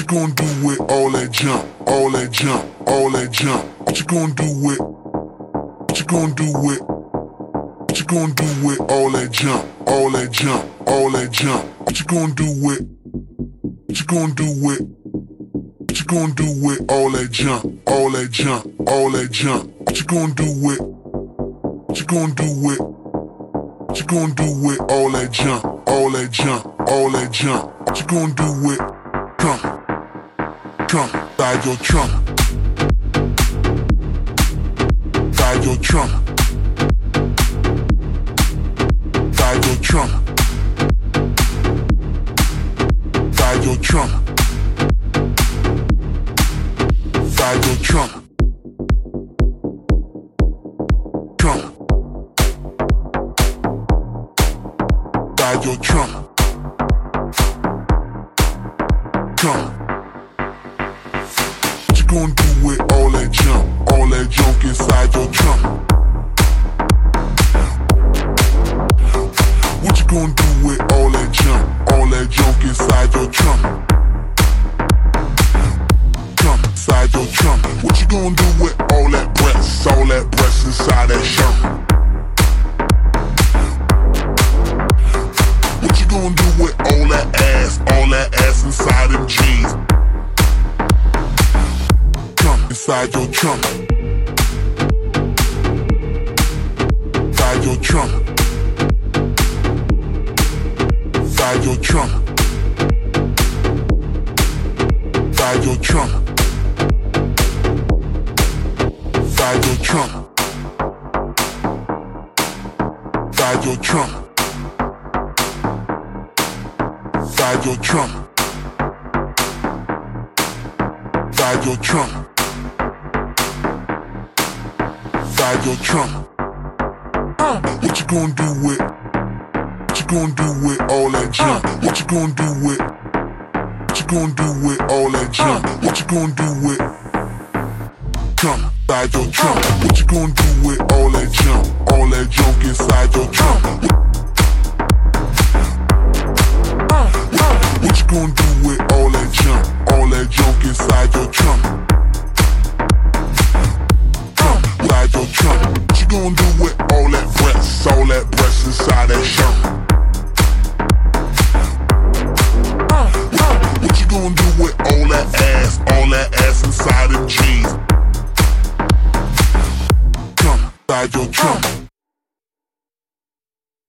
you gonna do with all that jump, all that jump, all that jump? What you gonna do with? What you gonna do with? What you gonna do with all that jump, all that jump, all that jump? What you gonna do with? What you gonna do with? What you gonna do with all that jump, all that jump, all that jump? What you gonna do with? What you gonna do with? What you gonna do with all that jump, all that jump, all that jump? What you gonna do with trump, trunk, ride your trunk. Ride your trunk. Ride your trunk. Ride your trunk. Ride your trunk. Trunk. Ride your trunk. Trunk. What you gonna do with all that junk, all that junk inside your trunk? What you gonna do with all that junk, all that junk inside your trunk? Trunk, inside your trunk. What you gonna do with all that breasts, all that breasts inside that shirt? What you gonna do with all that ass, all that ass inside your trunk. Inside your trunk. Inside your trunk. Inside your trunk. Inside your trunk. Inside your trunk. Inside your trunk. Inside your trunk. inside your trunk. Uh, what you gonna do with? What you gonna do with all that uh. junk? Uh, what you gonna do with? What you gonna do with all that uh. junk? Uh, what you gonna do with? Junk inside your trunk. Uh. What you gonna do with all that junk? All that junk inside your trunk. What you gonna do with all that junk? All that junk inside your trunk. inside your trap.